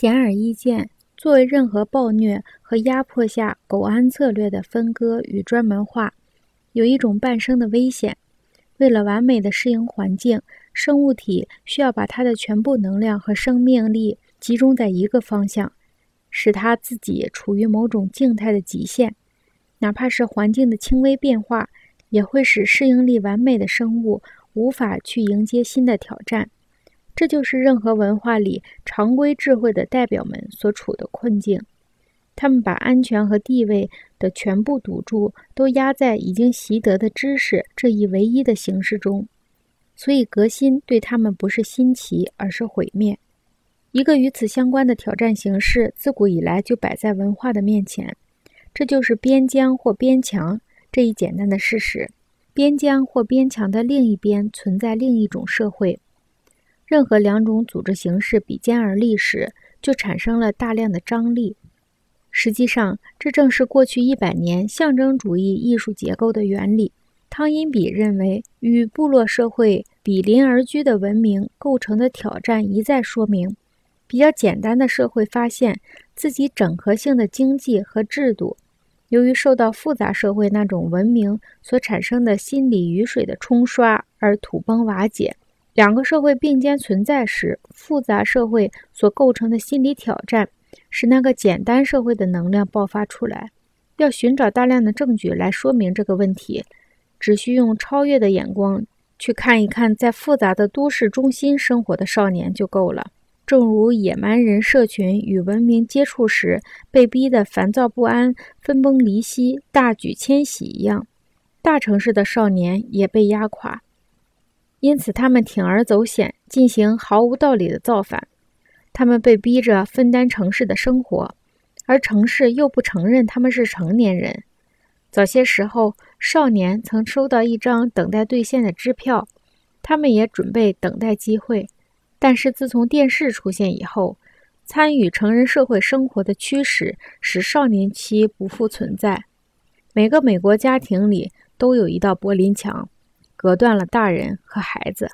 显而易见，作为任何暴虐和压迫下苟安策略的分割与专门化，有一种半生的危险。为了完美的适应环境，生物体需要把它的全部能量和生命力集中在一个方向，使它自己处于某种静态的极限。哪怕是环境的轻微变化，也会使适应力完美的生物无法去迎接新的挑战。这就是任何文化里常规智慧的代表们所处的困境。他们把安全和地位的全部赌注都压在已经习得的知识这一唯一的形式中，所以革新对他们不是新奇，而是毁灭。一个与此相关的挑战形式自古以来就摆在文化的面前，这就是边疆或边墙这一简单的事实。边疆或边墙的另一边存在另一种社会。任何两种组织形式比肩而立时，就产生了大量的张力。实际上，这正是过去一百年象征主义艺术结构的原理。汤因比认为，与部落社会比邻而居的文明构成的挑战一再说明，比较简单的社会发现自己整合性的经济和制度，由于受到复杂社会那种文明所产生的心理雨水的冲刷而土崩瓦解。两个社会并肩存在时，复杂社会所构成的心理挑战，使那个简单社会的能量爆发出来。要寻找大量的证据来说明这个问题，只需用超越的眼光去看一看在复杂的都市中心生活的少年就够了。正如野蛮人社群与文明接触时被逼得烦躁不安、分崩离析、大举迁徙一样，大城市的少年也被压垮。因此，他们铤而走险，进行毫无道理的造反。他们被逼着分担城市的生活，而城市又不承认他们是成年人。早些时候，少年曾收到一张等待兑现的支票，他们也准备等待机会。但是，自从电视出现以后，参与成人社会生活的驱使使少年期不复存在。每个美国家庭里都有一道柏林墙。隔断了大人和孩子。